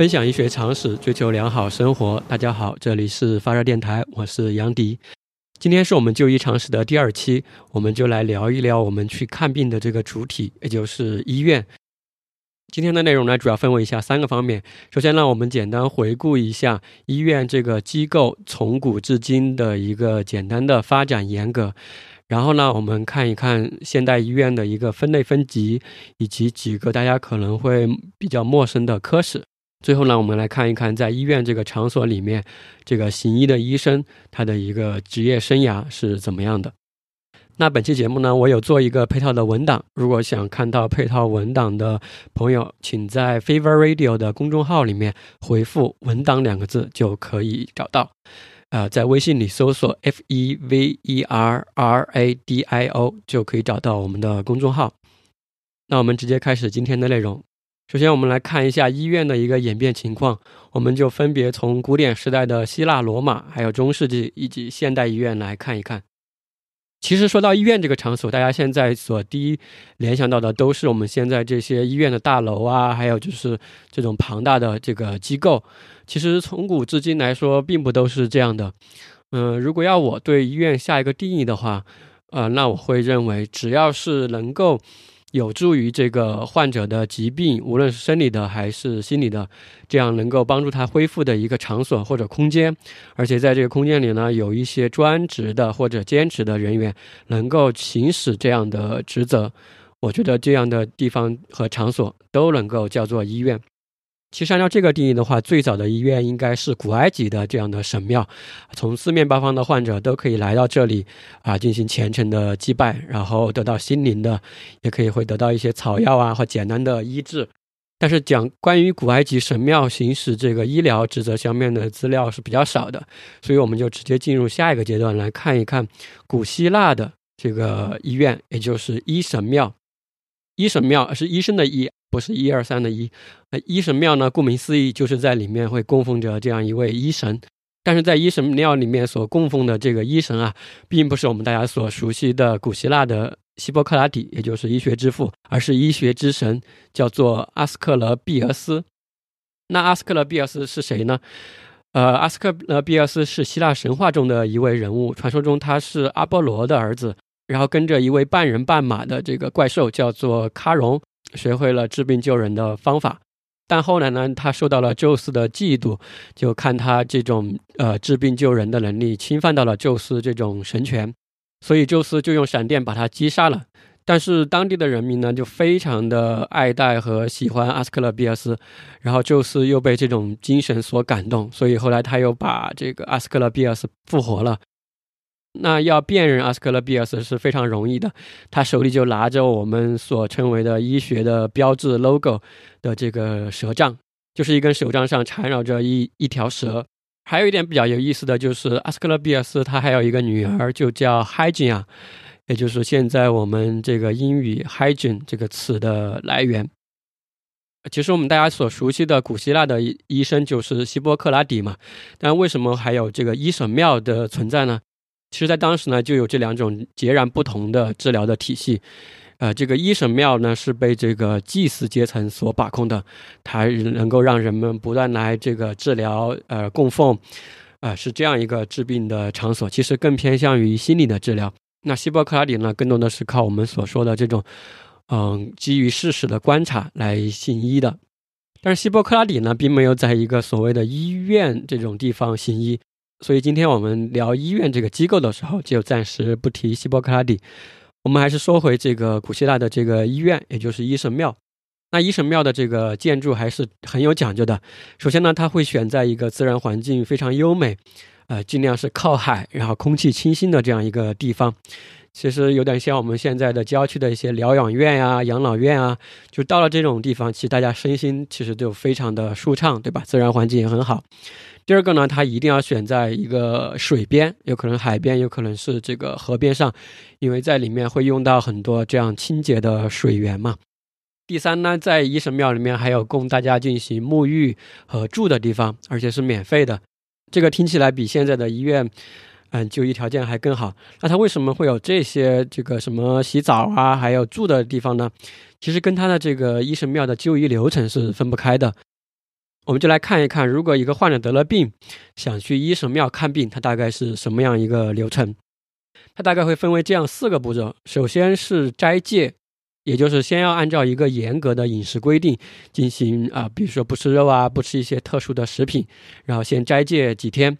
分享医学常识，追求良好生活。大家好，这里是发热电台，我是杨迪。今天是我们就医常识的第二期，我们就来聊一聊我们去看病的这个主体，也就是医院。今天的内容呢，主要分为以下三个方面。首先呢，我们简单回顾一下医院这个机构从古至今的一个简单的发展沿革。然后呢，我们看一看现代医院的一个分类分级，以及几个大家可能会比较陌生的科室。最后呢，我们来看一看在医院这个场所里面，这个行医的医生他的一个职业生涯是怎么样的。那本期节目呢，我有做一个配套的文档，如果想看到配套文档的朋友，请在 Fever Radio 的公众号里面回复“文档”两个字就可以找到。呃，在微信里搜索 F E V E R R A D I O 就可以找到我们的公众号。那我们直接开始今天的内容。首先，我们来看一下医院的一个演变情况。我们就分别从古典时代的希腊、罗马，还有中世纪以及现代医院来看一看。其实说到医院这个场所，大家现在所第一联想到的都是我们现在这些医院的大楼啊，还有就是这种庞大的这个机构。其实从古至今来说，并不都是这样的。嗯，如果要我对医院下一个定义的话，呃，那我会认为，只要是能够。有助于这个患者的疾病，无论是生理的还是心理的，这样能够帮助他恢复的一个场所或者空间，而且在这个空间里呢，有一些专职的或者兼职的人员能够行使这样的职责，我觉得这样的地方和场所都能够叫做医院。其实按照这个定义的话，最早的医院应该是古埃及的这样的神庙，从四面八方的患者都可以来到这里啊，进行虔诚的祭拜，然后得到心灵的，也可以会得到一些草药啊或简单的医治。但是讲关于古埃及神庙行使这个医疗职责方面的资料是比较少的，所以我们就直接进入下一个阶段来看一看古希腊的这个医院，也就是医神庙。医神庙是医生的医。不是一二三的一，呃，医神庙呢，顾名思义，就是在里面会供奉着这样一位医神。但是在医神庙里面所供奉的这个医神啊，并不是我们大家所熟悉的古希腊的希波克拉底，也就是医学之父，而是医学之神，叫做阿斯克勒庇俄斯。那阿斯克勒庇俄斯是谁呢？呃，阿斯克勒庇俄斯是希腊神话中的一位人物，传说中他是阿波罗的儿子，然后跟着一位半人半马的这个怪兽，叫做喀戎。学会了治病救人的方法，但后来呢，他受到了宙斯的嫉妒，就看他这种呃治病救人的能力侵犯到了宙斯这种神权，所以宙斯就用闪电把他击杀了。但是当地的人民呢，就非常的爱戴和喜欢阿斯克勒庇俄斯，然后宙斯又被这种精神所感动，所以后来他又把这个阿斯克勒庇俄斯复活了。那要辨认阿斯克勒庇俄斯是非常容易的，他手里就拿着我们所称为的医学的标志 logo 的这个蛇杖，就是一根手杖上缠绕着一一条蛇。还有一点比较有意思的就是，阿斯克勒庇俄斯他还有一个女儿，就叫 Hygiene，也就是现在我们这个英语 Hygiene 这个词的来源。其实我们大家所熟悉的古希腊的医生就是希波克拉底嘛，但为什么还有这个医神庙的存在呢？其实，在当时呢，就有这两种截然不同的治疗的体系。呃，这个医神庙呢，是被这个祭祀阶层所把控的，它能够让人们不断来这个治疗、呃供奉，啊，是这样一个治病的场所。其实更偏向于心理的治疗。那希波克拉底呢，更多的是靠我们所说的这种，嗯，基于事实的观察来行医的。但是希波克拉底呢，并没有在一个所谓的医院这种地方行医。所以今天我们聊医院这个机构的时候，就暂时不提希波克拉底。我们还是说回这个古希腊的这个医院，也就是医神庙。那医神庙的这个建筑还是很有讲究的。首先呢，它会选在一个自然环境非常优美，呃，尽量是靠海，然后空气清新的这样一个地方。其实有点像我们现在的郊区的一些疗养院啊、养老院啊，就到了这种地方，其实大家身心其实就非常的舒畅，对吧？自然环境也很好。第二个呢，它一定要选在一个水边，有可能海边，有可能是这个河边上，因为在里面会用到很多这样清洁的水源嘛。第三呢，在医神庙里面还有供大家进行沐浴和住的地方，而且是免费的。这个听起来比现在的医院，嗯，就医条件还更好。那它为什么会有这些这个什么洗澡啊，还有住的地方呢？其实跟它的这个医神庙的就医流程是分不开的。我们就来看一看，如果一个患者得了病，想去医神庙看病，他大概是什么样一个流程？它大概会分为这样四个步骤：首先是斋戒，也就是先要按照一个严格的饮食规定进行啊，比如说不吃肉啊，不吃一些特殊的食品，然后先斋戒几天。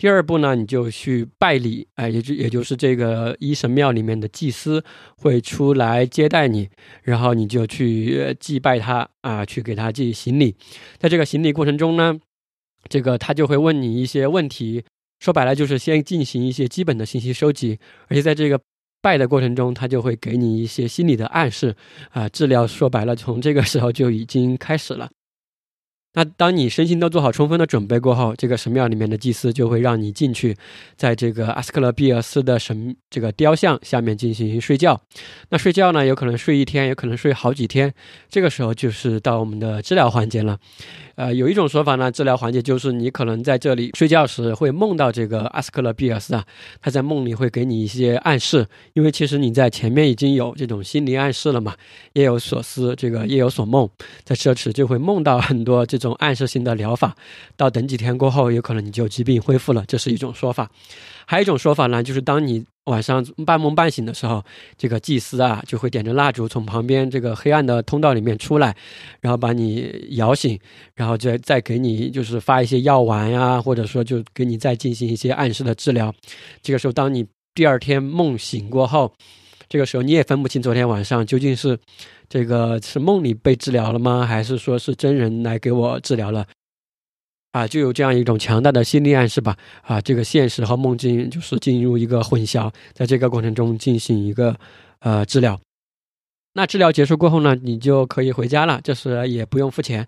第二步呢，你就去拜礼，哎，也就也就是这个一神庙里面的祭司会出来接待你，然后你就去祭拜他啊，去给他祭行礼。在这个行礼过程中呢，这个他就会问你一些问题，说白了就是先进行一些基本的信息收集，而且在这个拜的过程中，他就会给你一些心理的暗示啊，治疗说白了从这个时候就已经开始了。那当你身心都做好充分的准备过后，这个神庙里面的祭司就会让你进去，在这个阿斯克勒庇尔斯的神这个雕像下面进行睡觉。那睡觉呢，有可能睡一天，有可能睡好几天。这个时候就是到我们的治疗环节了。呃，有一种说法呢，治疗环节就是你可能在这里睡觉时会梦到这个阿斯克勒庇尔斯啊，他在梦里会给你一些暗示，因为其实你在前面已经有这种心理暗示了嘛，夜有所思，这个夜有所梦，在这时就会梦到很多这种暗示性的疗法，到等几天过后，有可能你就疾病恢复了，这是一种说法。还有一种说法呢，就是当你晚上半梦半醒的时候，这个祭司啊就会点着蜡烛从旁边这个黑暗的通道里面出来，然后把你摇醒，然后再再给你就是发一些药丸呀，或者说就给你再进行一些暗示的治疗。这个时候，当你第二天梦醒过后，这个时候你也分不清昨天晚上究竟是这个是梦里被治疗了吗，还是说是真人来给我治疗了。啊，就有这样一种强大的心理暗示吧。啊，这个现实和梦境就是进入一个混淆，在这个过程中进行一个呃治疗。那治疗结束过后呢，你就可以回家了，就是也不用付钱。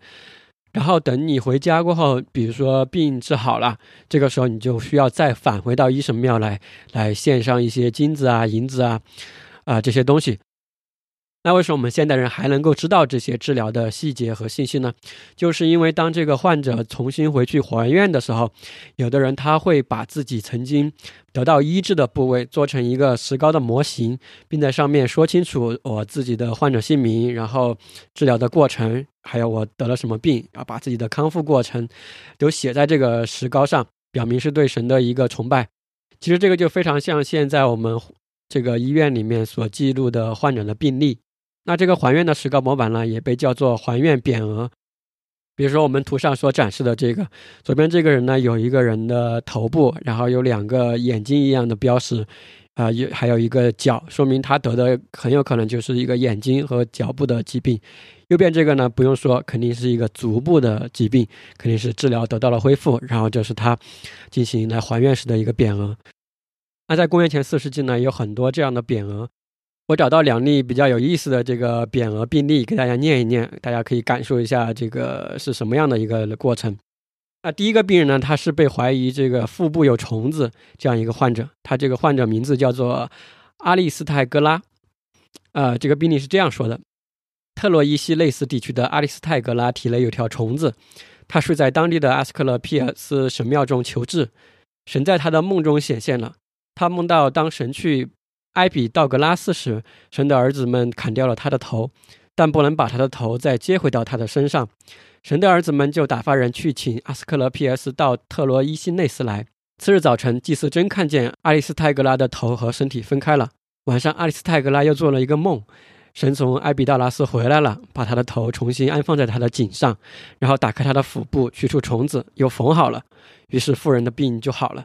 然后等你回家过后，比如说病治好了，这个时候你就需要再返回到医神庙来，来献上一些金子啊、银子啊，啊这些东西。那为什么我们现代人还能够知道这些治疗的细节和信息呢？就是因为当这个患者重新回去还愿的时候，有的人他会把自己曾经得到医治的部位做成一个石膏的模型，并在上面说清楚我自己的患者姓名，然后治疗的过程，还有我得了什么病，要把自己的康复过程都写在这个石膏上，表明是对神的一个崇拜。其实这个就非常像现在我们这个医院里面所记录的患者的病历。那这个还愿的石膏模板呢，也被叫做还愿匾额。比如说我们图上所展示的这个，左边这个人呢，有一个人的头部，然后有两个眼睛一样的标识，啊，有还有一个脚，说明他得的很有可能就是一个眼睛和脚部的疾病。右边这个呢，不用说，肯定是一个足部的疾病，肯定是治疗得到了恢复，然后就是他进行来还愿时的一个匾额。那在公元前四世纪呢，有很多这样的匾额。我找到两例比较有意思的这个匾额病例，给大家念一念，大家可以感受一下这个是什么样的一个过程。那第一个病人呢，他是被怀疑这个腹部有虫子这样一个患者，他这个患者名字叫做阿利斯泰格拉。呃，这个病例是这样说的：特洛伊西类似地区的阿利斯泰格拉体内有条虫子，他睡在当地的阿斯克勒皮尔斯神庙中求治，神在他的梦中显现了，他梦到当神去。埃比道格拉斯时，神的儿子们砍掉了他的头，但不能把他的头再接回到他的身上。神的儿子们就打发人去请阿斯克勒皮斯到特罗伊西内斯来。次日早晨，祭司真看见阿里斯泰格拉的头和身体分开了。晚上，阿里斯泰格拉又做了一个梦，神从埃比道拉斯回来了，把他的头重新安放在他的颈上，然后打开他的腹部，取出虫子，又缝好了。于是妇人的病就好了。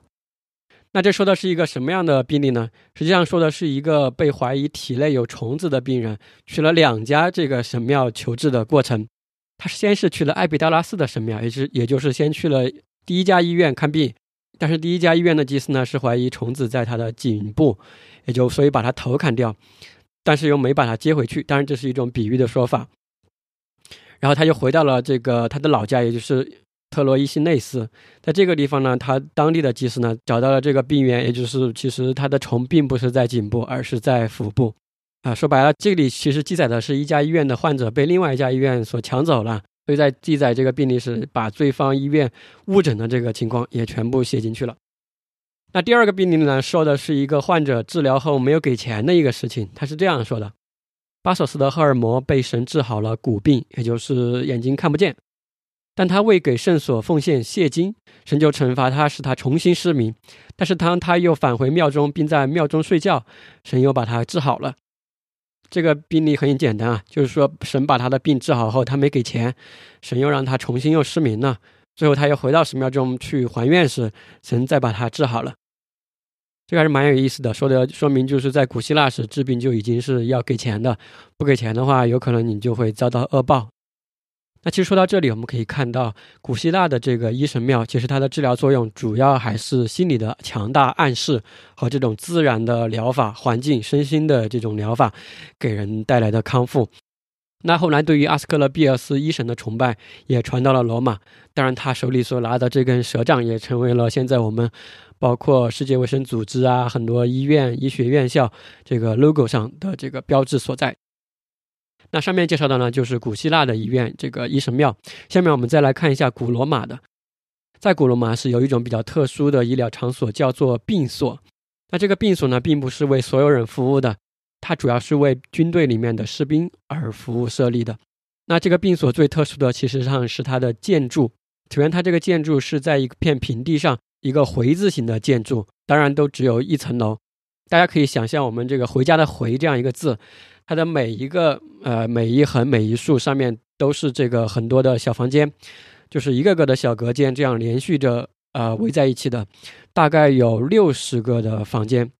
那这说的是一个什么样的病例呢？实际上说的是一个被怀疑体内有虫子的病人，去了两家这个神庙求治的过程。他先是去了艾比达拉斯的神庙，也是也就是先去了第一家医院看病，但是第一家医院的祭司呢是怀疑虫子在他的颈部，也就所以把他头砍掉，但是又没把他接回去。当然这是一种比喻的说法。然后他就回到了这个他的老家，也就是。特洛伊西内斯，在这个地方呢，他当地的祭司呢找到了这个病源，也就是其实他的虫并不是在颈部，而是在腹部。啊，说白了，这里其实记载的是一家医院的患者被另外一家医院所抢走了，所以在记载这个病例时，把对方医院误诊的这个情况也全部写进去了。那第二个病例呢，说的是一个患者治疗后没有给钱的一个事情，他是这样说的：巴索斯的赫尔摩被神治好了骨病，也就是眼睛看不见。但他未给圣所奉献谢金，神就惩罚他，使他重新失明。但是当他又返回庙中，并在庙中睡觉，神又把他治好了。这个病例很简单啊，就是说神把他的病治好后，他没给钱，神又让他重新又失明了。最后他又回到神庙中去还愿时，神再把他治好了。这个还是蛮有意思的，说的说明就是在古希腊时治病就已经是要给钱的，不给钱的话，有可能你就会遭到恶报。那其实说到这里，我们可以看到古希腊的这个医神庙，其实它的治疗作用主要还是心理的强大暗示和这种自然的疗法环境、身心的这种疗法给人带来的康复。那后来对于阿斯克勒庇尔斯医神的崇拜也传到了罗马，当然他手里所拿的这根蛇杖也成为了现在我们包括世界卫生组织啊很多医院、医学院校这个 logo 上的这个标志所在。那上面介绍的呢，就是古希腊的医院这个医神庙。下面我们再来看一下古罗马的，在古罗马是有一种比较特殊的医疗场所，叫做病所。那这个病所呢，并不是为所有人服务的，它主要是为军队里面的士兵而服务设立的。那这个病所最特殊的，其实上是它的建筑。首先，它这个建筑是在一片平地上，一个回字形的建筑，当然都只有一层楼。大家可以想象，我们这个“回家”的“回”这样一个字。它的每一个呃每一横每一竖上面都是这个很多的小房间，就是一个个的小隔间，这样连续着呃围在一起的，大概有六十个的房间。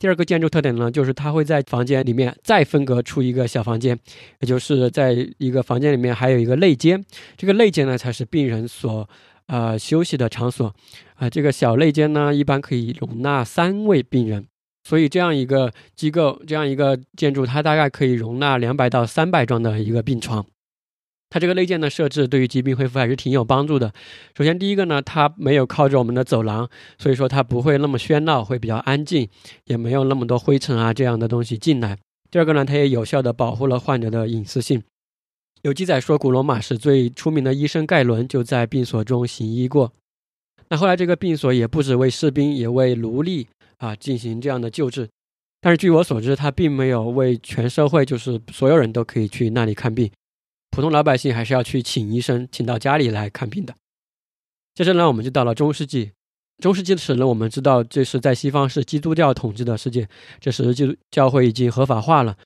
第二个建筑特点呢，就是它会在房间里面再分隔出一个小房间，也就是在一个房间里面还有一个内间，这个内间呢才是病人所呃休息的场所啊。这个小内间呢，一般可以容纳三位病人。所以这样一个机构，这样一个建筑，它大概可以容纳两百到三百张的一个病床。它这个内建的设置对于疾病恢复还是挺有帮助的。首先，第一个呢，它没有靠着我们的走廊，所以说它不会那么喧闹，会比较安静，也没有那么多灰尘啊这样的东西进来。第二个呢，它也有效的保护了患者的隐私性。有记载说，古罗马是最出名的医生盖伦就在病所中行医过。那后来这个病所也不止为士兵，也为奴隶。啊，进行这样的救治，但是据我所知，他并没有为全社会，就是所有人都可以去那里看病，普通老百姓还是要去请医生，请到家里来看病的。接着呢，我们就到了中世纪，中世纪的史呢，我们知道这是在西方是基督教统治的世界，这时基督教会已经合法化了，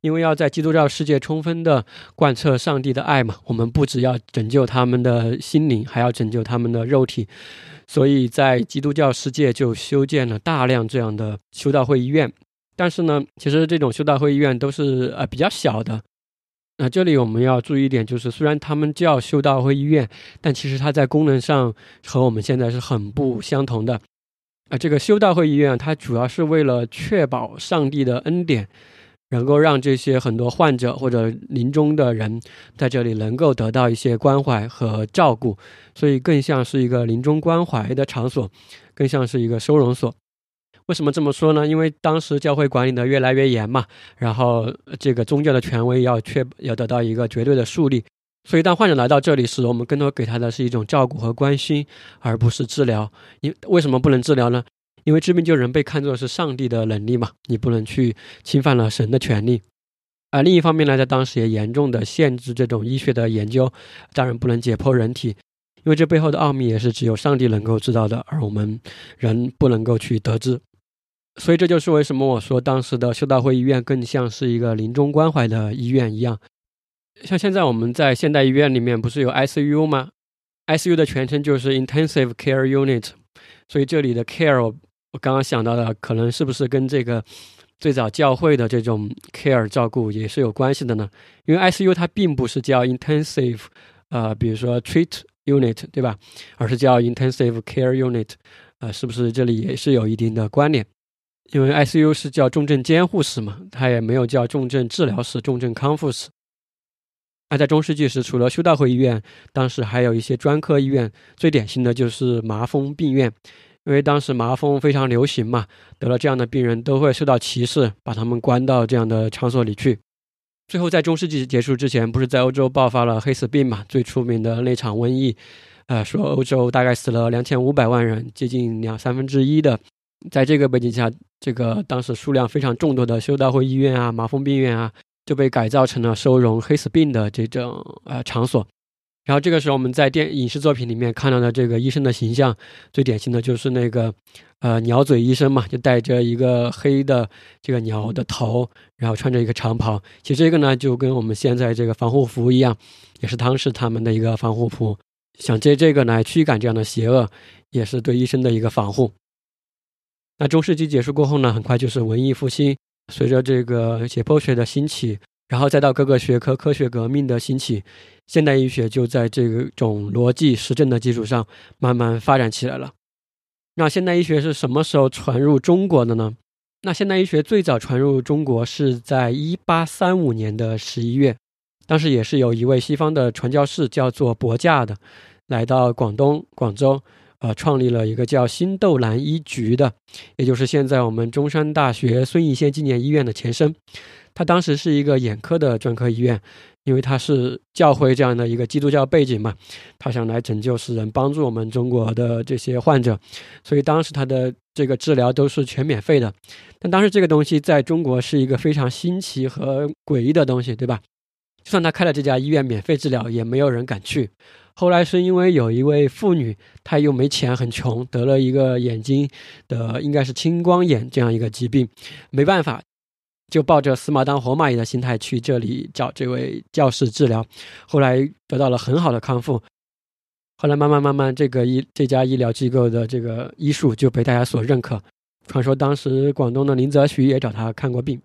因为要在基督教世界充分的贯彻上帝的爱嘛，我们不只要拯救他们的心灵，还要拯救他们的肉体。所以在基督教世界就修建了大量这样的修道会医院，但是呢，其实这种修道会医院都是呃比较小的。那这里我们要注意一点，就是虽然他们叫修道会医院，但其实它在功能上和我们现在是很不相同的。啊，这个修道会医院它主要是为了确保上帝的恩典。能够让这些很多患者或者临终的人在这里能够得到一些关怀和照顾，所以更像是一个临终关怀的场所，更像是一个收容所。为什么这么说呢？因为当时教会管理的越来越严嘛，然后这个宗教的权威要确要得到一个绝对的树立，所以当患者来到这里时，我们更多给他的是一种照顾和关心，而不是治疗。因为什么不能治疗呢？因为治病救人被看作是上帝的能力嘛，你不能去侵犯了神的权利。而另一方面呢，在当时也严重的限制这种医学的研究，当然不能解剖人体，因为这背后的奥秘也是只有上帝能够知道的，而我们人不能够去得知。所以这就是为什么我说当时的修道会医院更像是一个临终关怀的医院一样。像现在我们在现代医院里面不是有 ICU 吗？ICU 的全称就是 Intensive Care Unit，所以这里的 care。刚刚想到的，可能是不是跟这个最早教会的这种 care 照顾也是有关系的呢？因为 ICU 它并不是叫 intensive，呃，比如说 treat unit，对吧？而是叫 intensive care unit，呃，是不是这里也是有一定的关联？因为 ICU 是叫重症监护室嘛，它也没有叫重症治疗室、重症康复室。那在中世纪时，除了修道会医院，当时还有一些专科医院，最典型的就是麻风病院。因为当时麻风非常流行嘛，得了这样的病人都会受到歧视，把他们关到这样的场所里去。最后，在中世纪结束之前，不是在欧洲爆发了黑死病嘛？最出名的那场瘟疫，呃，说欧洲大概死了两千五百万人，接近两三分之一的。在这个背景下，这个当时数量非常众多的修道会医院啊、麻风病院啊，就被改造成了收容黑死病的这种呃场所。然后这个时候我们在电影视作品里面看到的这个医生的形象，最典型的就是那个呃鸟嘴医生嘛，就戴着一个黑的这个鸟的头，然后穿着一个长袍。其实这个呢就跟我们现在这个防护服一样，也是当时他们的一个防护服，想借这个来驱赶这样的邪恶，也是对医生的一个防护。那中世纪结束过后呢，很快就是文艺复兴，随着这个解剖学的兴起。然后再到各个学科科学革命的兴起，现代医学就在这种逻辑实证的基础上慢慢发展起来了。那现代医学是什么时候传入中国的呢？那现代医学最早传入中国是在一八三五年的十一月，当时也是有一位西方的传教士叫做伯驾的，来到广东广州，呃，创立了一个叫新豆兰医局的，也就是现在我们中山大学孙逸仙纪念医院的前身。他当时是一个眼科的专科医院，因为他是教会这样的一个基督教背景嘛，他想来拯救世人，帮助我们中国的这些患者，所以当时他的这个治疗都是全免费的。但当时这个东西在中国是一个非常新奇和诡异的东西，对吧？就算他开了这家医院免费治疗，也没有人敢去。后来是因为有一位妇女，她又没钱，很穷，得了一个眼睛的应该是青光眼这样一个疾病，没办法。就抱着死马当活马医的心态去这里找这位教师治疗，后来得到了很好的康复。后来慢慢慢慢，这个医这家医疗机构的这个医术就被大家所认可。传说当时广东的林则徐也找他看过病。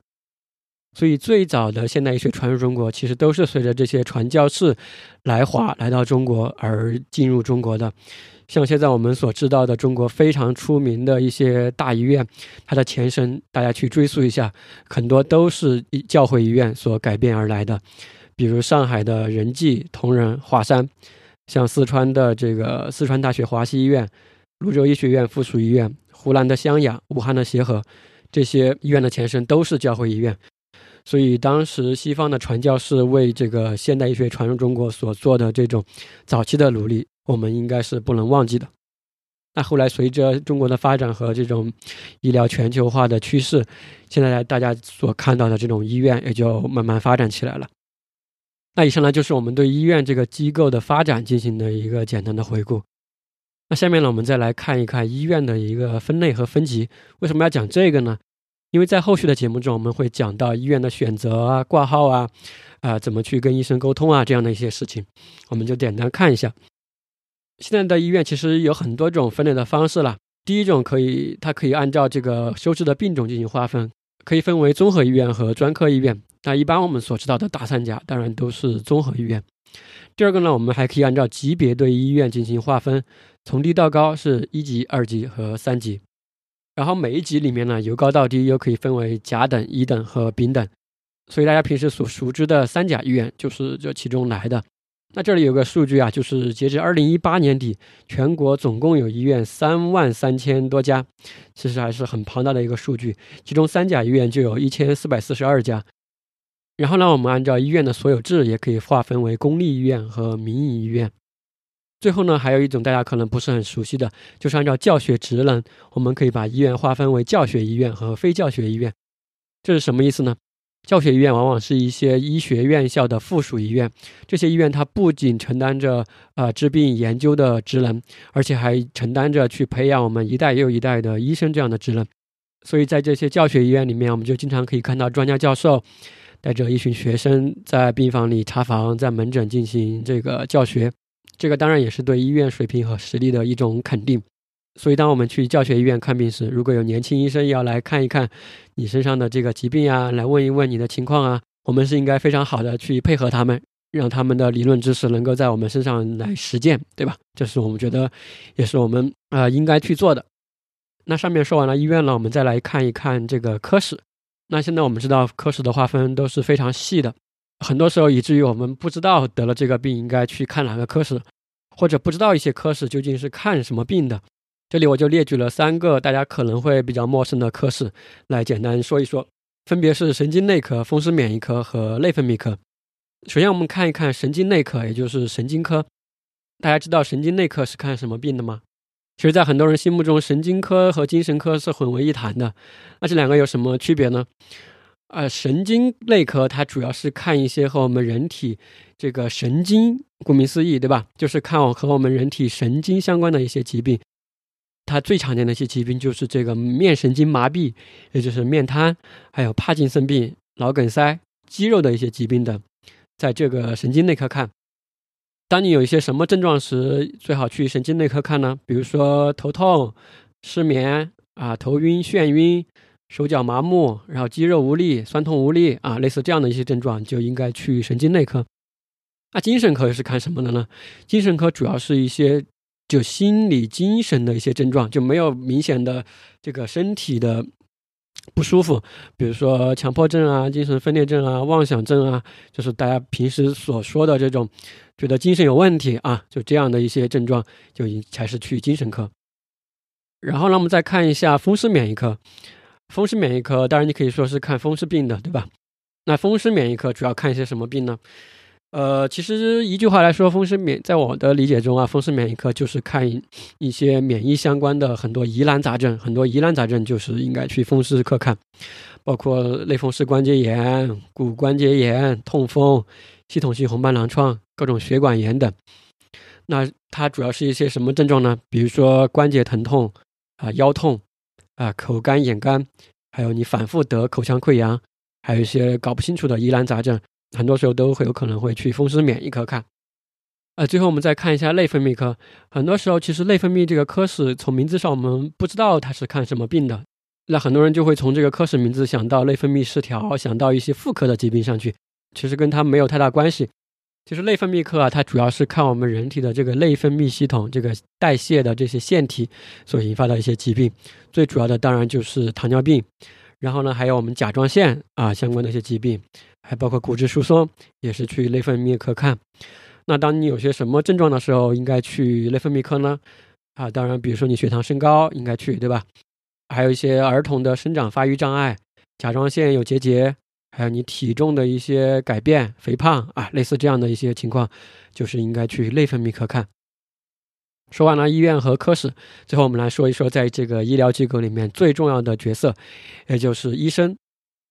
所以最早的现代医学传入中国，其实都是随着这些传教士来华来到中国而进入中国的。像现在我们所知道的中国非常出名的一些大医院，它的前身，大家去追溯一下，很多都是教会医院所改变而来的。比如上海的仁济、同仁、华山，像四川的这个四川大学华西医院、泸州医学院附属医院、湖南的湘雅、武汉的协和，这些医院的前身都是教会医院。所以当时西方的传教士为这个现代医学传入中国所做的这种早期的努力。我们应该是不能忘记的。那后来随着中国的发展和这种医疗全球化的趋势，现在大家所看到的这种医院也就慢慢发展起来了。那以上呢就是我们对医院这个机构的发展进行的一个简单的回顾。那下面呢，我们再来看一看医院的一个分类和分级。为什么要讲这个呢？因为在后续的节目中，我们会讲到医院的选择啊、挂号啊、啊怎么去跟医生沟通啊这样的一些事情，我们就简单看一下。现在的医院其实有很多种分类的方式了。第一种可以，它可以按照这个收治的病种进行划分，可以分为综合医院和专科医院。那一般我们所知道的大三甲，当然都是综合医院。第二个呢，我们还可以按照级别对医院进行划分，从低到高是一级、二级和三级。然后每一级里面呢，由高到低又可以分为甲等、乙等和丙等。所以大家平时所熟知的三甲医院就是这其中来的。那这里有个数据啊，就是截至二零一八年底，全国总共有医院三万三千多家，其实还是很庞大的一个数据。其中三甲医院就有一千四百四十二家。然后呢，我们按照医院的所有制，也可以划分为公立医院和民营医院。最后呢，还有一种大家可能不是很熟悉的，就是按照教学职能，我们可以把医院划分为教学医院和非教学医院。这是什么意思呢？教学医院往往是一些医学院校的附属医院，这些医院它不仅承担着呃治病研究的职能，而且还承担着去培养我们一代又一代的医生这样的职能。所以在这些教学医院里面，我们就经常可以看到专家教授带着一群学生在病房里查房，在门诊进行这个教学。这个当然也是对医院水平和实力的一种肯定。所以，当我们去教学医院看病时，如果有年轻医生要来看一看你身上的这个疾病啊，来问一问你的情况啊，我们是应该非常好的去配合他们，让他们的理论知识能够在我们身上来实践，对吧？这是我们觉得，也是我们啊应该去做的。那上面说完了医院了，我们再来看一看这个科室。那现在我们知道科室的划分都是非常细的，很多时候以至于我们不知道得了这个病应该去看哪个科室，或者不知道一些科室究竟是看什么病的。这里我就列举了三个大家可能会比较陌生的科室，来简单说一说，分别是神经内科、风湿免疫科和内分泌科。首先，我们看一看神经内科，也就是神经科。大家知道神经内科是看什么病的吗？其实，在很多人心目中，神经科和精神科是混为一谈的。那这两个有什么区别呢？呃，神经内科它主要是看一些和我们人体这个神经，顾名思义，对吧？就是看我和我们人体神经相关的一些疾病。它最常见的一些疾病就是这个面神经麻痹，也就是面瘫，还有帕金森病、脑梗塞、肌肉的一些疾病等，在这个神经内科看。当你有一些什么症状时，最好去神经内科看呢？比如说头痛、失眠啊、头晕、眩晕。手脚麻木，然后肌肉无力、酸痛无力啊，类似这样的一些症状，就应该去神经内科。那精神科是看什么的呢？精神科主要是一些就心理、精神的一些症状，就没有明显的这个身体的不舒服，比如说强迫症啊、精神分裂症啊、妄想症啊，就是大家平时所说的这种觉得精神有问题啊，就这样的一些症状，就才是去精神科。然后呢，我们再看一下风湿免疫科。风湿免疫科，当然你可以说是看风湿病的，对吧？那风湿免疫科主要看一些什么病呢？呃，其实一句话来说，风湿免在我的理解中啊，风湿免疫科就是看一些免疫相关的很多疑难杂症，很多疑难杂症就是应该去风湿科看，包括类风湿关节炎、骨关节炎、痛风、系统性红斑狼疮、各种血管炎等。那它主要是一些什么症状呢？比如说关节疼痛啊，腰痛。啊，口干眼干，还有你反复得口腔溃疡，还有一些搞不清楚的疑难杂症，很多时候都会有可能会去风湿免疫科看。呃，最后我们再看一下内分泌科，很多时候其实内分泌这个科室从名字上我们不知道它是看什么病的，那很多人就会从这个科室名字想到内分泌失调，想到一些妇科的疾病上去，其实跟它没有太大关系。其实内分泌科啊，它主要是看我们人体的这个内分泌系统、这个代谢的这些腺体所引发的一些疾病。最主要的当然就是糖尿病，然后呢，还有我们甲状腺啊相关的一些疾病，还包括骨质疏松，也是去内分泌科看。那当你有些什么症状的时候，应该去内分泌科呢？啊，当然，比如说你血糖升高，应该去，对吧？还有一些儿童的生长发育障碍，甲状腺有结节。还有你体重的一些改变、肥胖啊，类似这样的一些情况，就是应该去内分泌科看。说完了医院和科室，最后我们来说一说，在这个医疗机构里面最重要的角色，也就是医生。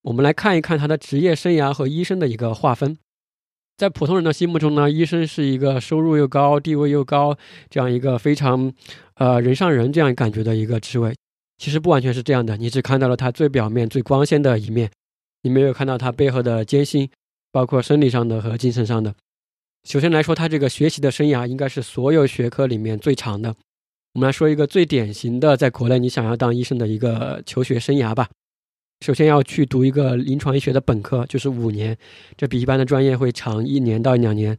我们来看一看他的职业生涯和医生的一个划分。在普通人的心目中呢，医生是一个收入又高、地位又高，这样一个非常呃人上人这样感觉的一个职位。其实不完全是这样的，你只看到了他最表面、最光鲜的一面。你没有看到他背后的艰辛，包括生理上的和精神上的。首先来说，他这个学习的生涯应该是所有学科里面最长的。我们来说一个最典型的，在国内你想要当医生的一个求学生涯吧。首先要去读一个临床医学的本科，就是五年，这比一般的专业会长一年到两年。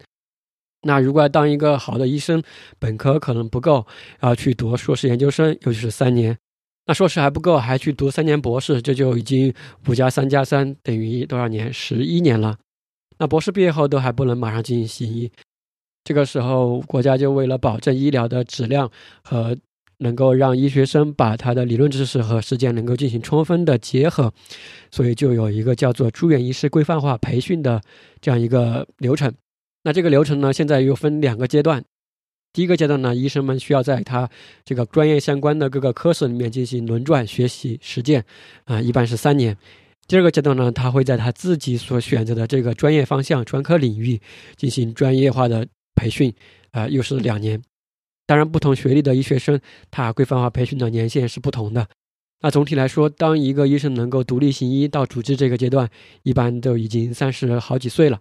那如果要当一个好的医生，本科可能不够，要去读硕士研究生，尤其是三年。那硕士还不够，还去读三年博士，这就已经五加三加三等于多少年？十一年了。那博士毕业后都还不能马上进行行医，这个时候国家就为了保证医疗的质量和能够让医学生把他的理论知识和实践能够进行充分的结合，所以就有一个叫做住院医师规范化培训的这样一个流程。那这个流程呢，现在又分两个阶段。第一个阶段呢，医生们需要在他这个专业相关的各个科室里面进行轮转学习实践，啊，一般是三年。第二个阶段呢，他会在他自己所选择的这个专业方向、专科领域进行专业化的培训，啊，又是两年。当然，不同学历的医学生，他规范化培训的年限是不同的。那总体来说，当一个医生能够独立行医到主治这个阶段，一般都已经三十好几岁了。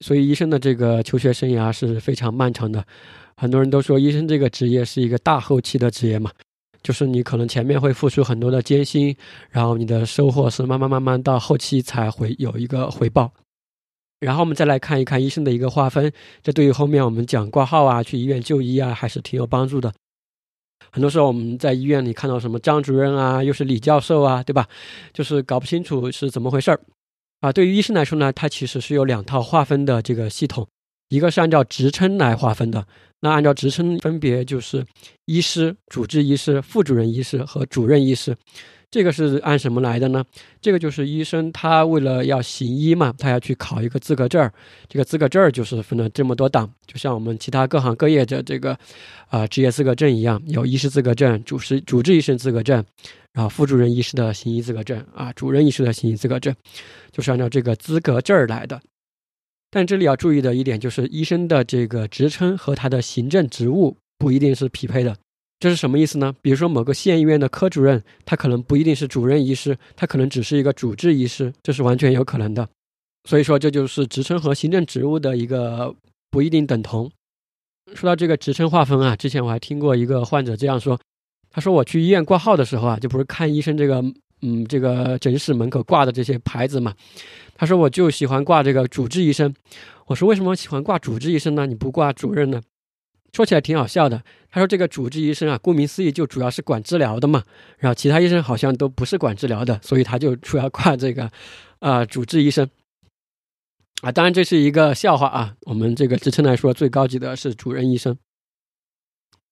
所以，医生的这个求学生涯是非常漫长的。很多人都说，医生这个职业是一个大后期的职业嘛，就是你可能前面会付出很多的艰辛，然后你的收获是慢慢慢慢到后期才会有一个回报。然后我们再来看一看医生的一个划分，这对于后面我们讲挂号啊、去医院就医啊，还是挺有帮助的。很多时候我们在医院里看到什么张主任啊，又是李教授啊，对吧？就是搞不清楚是怎么回事儿啊。对于医生来说呢，他其实是有两套划分的这个系统，一个是按照职称来划分的。那按照职称分别就是医师、主治医师、副主任医师和主任医师，这个是按什么来的呢？这个就是医生他为了要行医嘛，他要去考一个资格证儿，这个资格证儿就是分了这么多档，就像我们其他各行各业的这个啊职业资格证一样，有医师资格证、主师主治医生资格证，然后副主任医师的行医资格证啊，主任医师的行医资格证，就是按照这个资格证儿来的。但这里要注意的一点就是，医生的这个职称和他的行政职务不一定是匹配的。这是什么意思呢？比如说某个县医院的科主任，他可能不一定是主任医师，他可能只是一个主治医师，这是完全有可能的。所以说，这就是职称和行政职务的一个不一定等同。说到这个职称划分啊，之前我还听过一个患者这样说，他说我去医院挂号的时候啊，就不是看医生这个，嗯，这个诊室门口挂的这些牌子嘛。他说我就喜欢挂这个主治医生。我说为什么喜欢挂主治医生呢？你不挂主任呢？说起来挺好笑的。他说这个主治医生啊，顾名思义就主要是管治疗的嘛。然后其他医生好像都不是管治疗的，所以他就主要挂这个，啊，主治医生。啊，当然这是一个笑话啊。我们这个职称来说，最高级的是主任医生。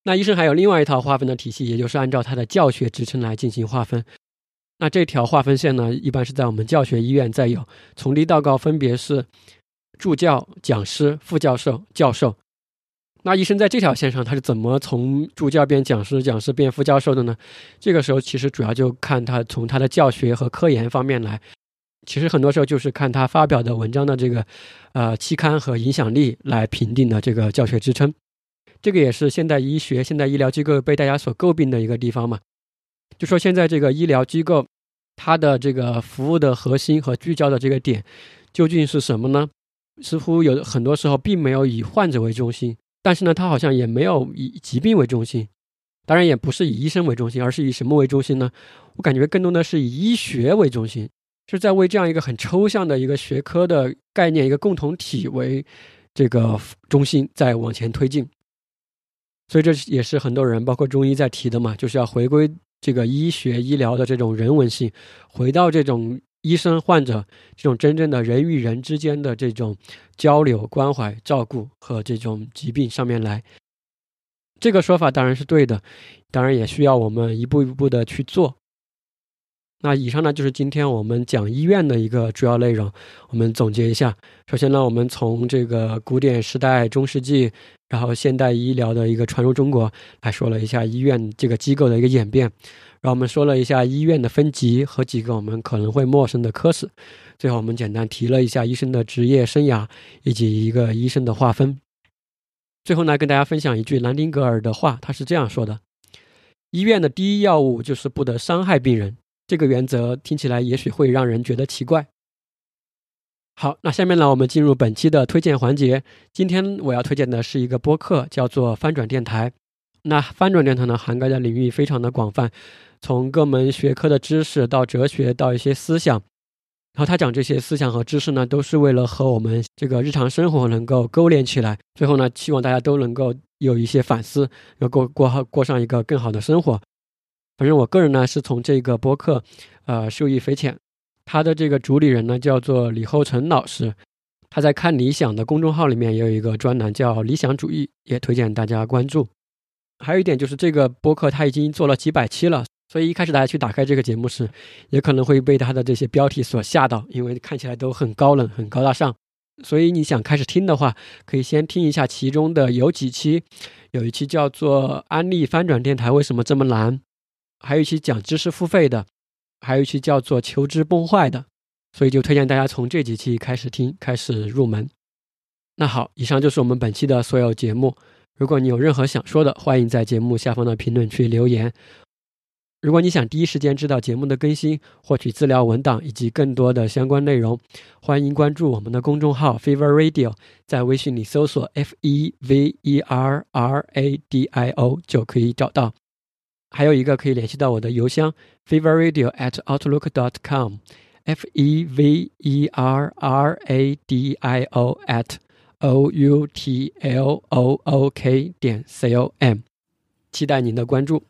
那医生还有另外一套划分的体系，也就是按照他的教学职称来进行划分。那这条划分线呢，一般是在我们教学医院再有，从低到高分别是助教、讲师、副教授、教授。那医生在这条线上，他是怎么从助教变讲师、讲师变副教授的呢？这个时候其实主要就看他从他的教学和科研方面来。其实很多时候就是看他发表的文章的这个，呃，期刊和影响力来评定的这个教学支撑。这个也是现代医学、现代医疗机构被大家所诟病的一个地方嘛。就说现在这个医疗机构，它的这个服务的核心和聚焦的这个点究竟是什么呢？似乎有很多时候并没有以患者为中心，但是呢，它好像也没有以疾病为中心，当然也不是以医生为中心，而是以什么为中心呢？我感觉更多的是以医学为中心。是在为这样一个很抽象的一个学科的概念、一个共同体为这个中心在往前推进，所以这也是很多人，包括中医在提的嘛，就是要回归这个医学医疗的这种人文性，回到这种医生患者这种真正的人与人之间的这种交流、关怀、照顾和这种疾病上面来。这个说法当然是对的，当然也需要我们一步一步的去做。那以上呢，就是今天我们讲医院的一个主要内容。我们总结一下：首先呢，我们从这个古典时代、中世纪，然后现代医疗的一个传入中国，来说了一下医院这个机构的一个演变。然后我们说了一下医院的分级和几个我们可能会陌生的科室。最后我们简单提了一下医生的职业生涯以及一个医生的划分。最后呢，跟大家分享一句兰丁格尔的话，他是这样说的：“医院的第一要务就是不得伤害病人。”这个原则听起来也许会让人觉得奇怪。好，那下面呢，我们进入本期的推荐环节。今天我要推荐的是一个播客，叫做翻转电台。那翻转电台呢，涵盖的领域非常的广泛，从各门学科的知识到哲学，到一些思想。然后他讲这些思想和知识呢，都是为了和我们这个日常生活能够勾连起来。最后呢，希望大家都能够有一些反思，要过过好过上一个更好的生活。反正我个人呢是从这个播客，呃，受益匪浅。他的这个主理人呢叫做李厚成老师，他在看理想的公众号里面也有一个专栏叫理想主义，也推荐大家关注。还有一点就是这个播客他已经做了几百期了，所以一开始大家去打开这个节目时，也可能会被他的这些标题所吓到，因为看起来都很高冷、很高大上。所以你想开始听的话，可以先听一下其中的有几期，有一期叫做《安利翻转电台为什么这么难》。还有一期讲知识付费的，还有一期叫做求知崩坏的，所以就推荐大家从这几期开始听，开始入门。那好，以上就是我们本期的所有节目。如果你有任何想说的，欢迎在节目下方的评论区留言。如果你想第一时间知道节目的更新，获取资料文档以及更多的相关内容，欢迎关注我们的公众号 Fever Radio，在微信里搜索 F E V E R R A D I O 就可以找到。还有一个可以联系到我的邮箱 feverradio at outlook dot com，f e v e r r a d i o at o u t l o o k 点 c o m，期待您的关注。